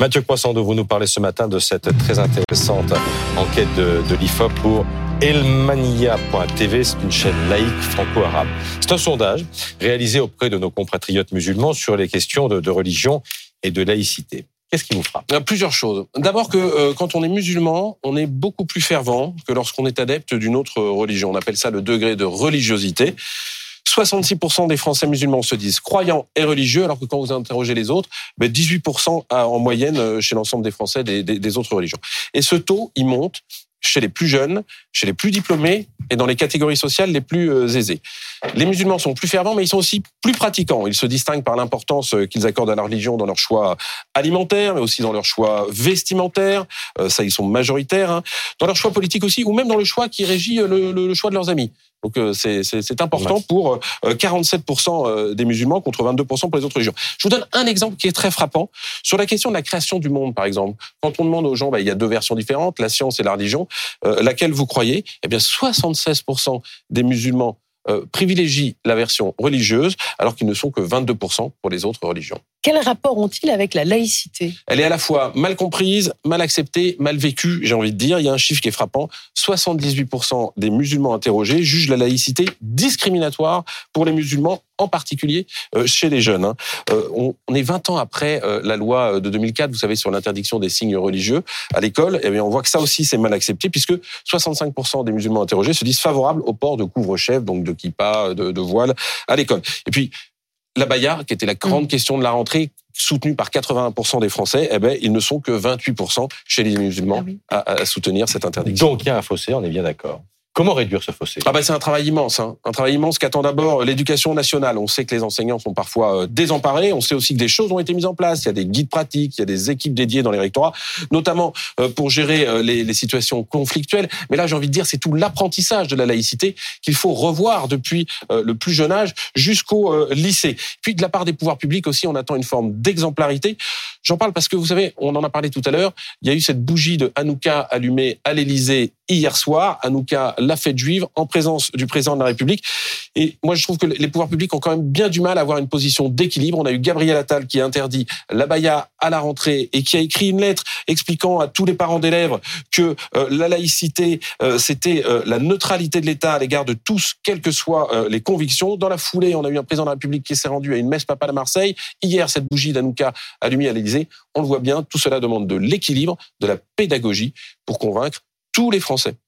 Mathieu Poissando, vous nous parlez ce matin de cette très intéressante enquête de, de l'IFOP pour elmania.tv, c'est une chaîne laïque franco-arabe. C'est un sondage réalisé auprès de nos compatriotes musulmans sur les questions de, religion et de laïcité. Qu'est-ce qui vous frappe? A plusieurs choses. D'abord que euh, quand on est musulman, on est beaucoup plus fervent que lorsqu'on est adepte d'une autre religion. On appelle ça le degré de religiosité. 66% des Français musulmans se disent croyants et religieux, alors que quand vous interrogez les autres, 18% ben, en moyenne euh, chez l'ensemble des Français des, autres religions. Et ce taux, il monte chez les plus jeunes, chez les plus diplômés et dans les catégories sociales les plus euh, aisées. Les musulmans sont plus fervents, mais ils sont aussi plus pratiquants. Ils se distinguent par l'importance euh, qu'ils accordent à la religion dans leur choix alimentaire, mais aussi dans leur choix vestimentaire. Ça, ils sont majoritaires. Hein. Dans leur choix politique aussi, ou même dans le choix qui régit le choix de leurs amis. Donc c'est important pour 47% des musulmans contre 22% pour les autres religions. Je vous donne un exemple qui est très frappant sur la question de la création du monde, par exemple. Quand on demande aux gens, bah, il y a deux versions différentes, la science et la religion, euh, laquelle vous croyez? Eh bien, 76% des musulmans euh, privilégient la version religieuse, alors qu'ils ne sont que 22% pour les autres religions. Quel rapport ont-ils avec la laïcité? Elle est à la fois mal comprise, mal acceptée, mal vécue, j'ai envie de dire. Il y a un chiffre qui est frappant. 78% des musulmans interrogés jugent la laïcité discriminatoire pour les musulmans, en particulier euh, chez les jeunes. Hein. Euh, on, est 20 ans après euh, la loi de 2004, vous savez, sur l'interdiction des signes religieux à l'école. Et eh bien, on voit que ça aussi, c'est mal accepté, puisque 65% des musulmans interrogés se disent favorables au port de couvre-chef, donc de kippa, de, de voile à l'école. Et puis, la Bayard, qui était la grande mmh. question de la rentrée, soutenue par 81% des Français, eh ben, ils ne sont que 28% chez les musulmans ah oui. à, à, soutenir cette interdiction. Donc il y a un fossé, on est bien d'accord. Comment réduire ce fossé? Ah bah C'est un travail immense. Hein. Un travail immense qu'attend d'abord l'éducation nationale. On sait que les enseignants sont parfois euh, désemparés. On sait aussi que des choses ont été mises en place. Il y a des guides pratiques, il y a des équipes dédiées dans les rectorats, notamment euh, pour gérer euh, les, situations conflictuelles. Mais là, j'ai envie de dire, c'est tout l'apprentissage de la laïcité qu'il faut revoir depuis le plus jeune âge jusqu'au lycée. Puis de la part des pouvoirs publics aussi, on attend une forme d'exemplarité. J'en parle parce que vous savez, on en a parlé tout à l'heure, il y a eu cette bougie de Hanouka allumée à l'Élysée hier soir. Hanouka, la fête juive, en présence du président de la République. Et moi, je trouve que les pouvoirs publics ont quand même bien du mal à avoir une position d'équilibre. On a eu Gabriel Attal qui a interdit la baya à la rentrée et qui a écrit une lettre expliquant à tous les parents d'élèves que euh, la laïcité, euh, c'était euh, la neutralité de l'État à l'égard de tous, quelles que soient euh, les convictions. Dans la foulée, on a eu un président de la République qui s'est rendu à une messe papale à Marseille. Hier, cette bougie d'Hanouka allumée à l'Élysée. On le voit bien, tout cela demande de l'équilibre, de la pédagogie pour convaincre tous les Français.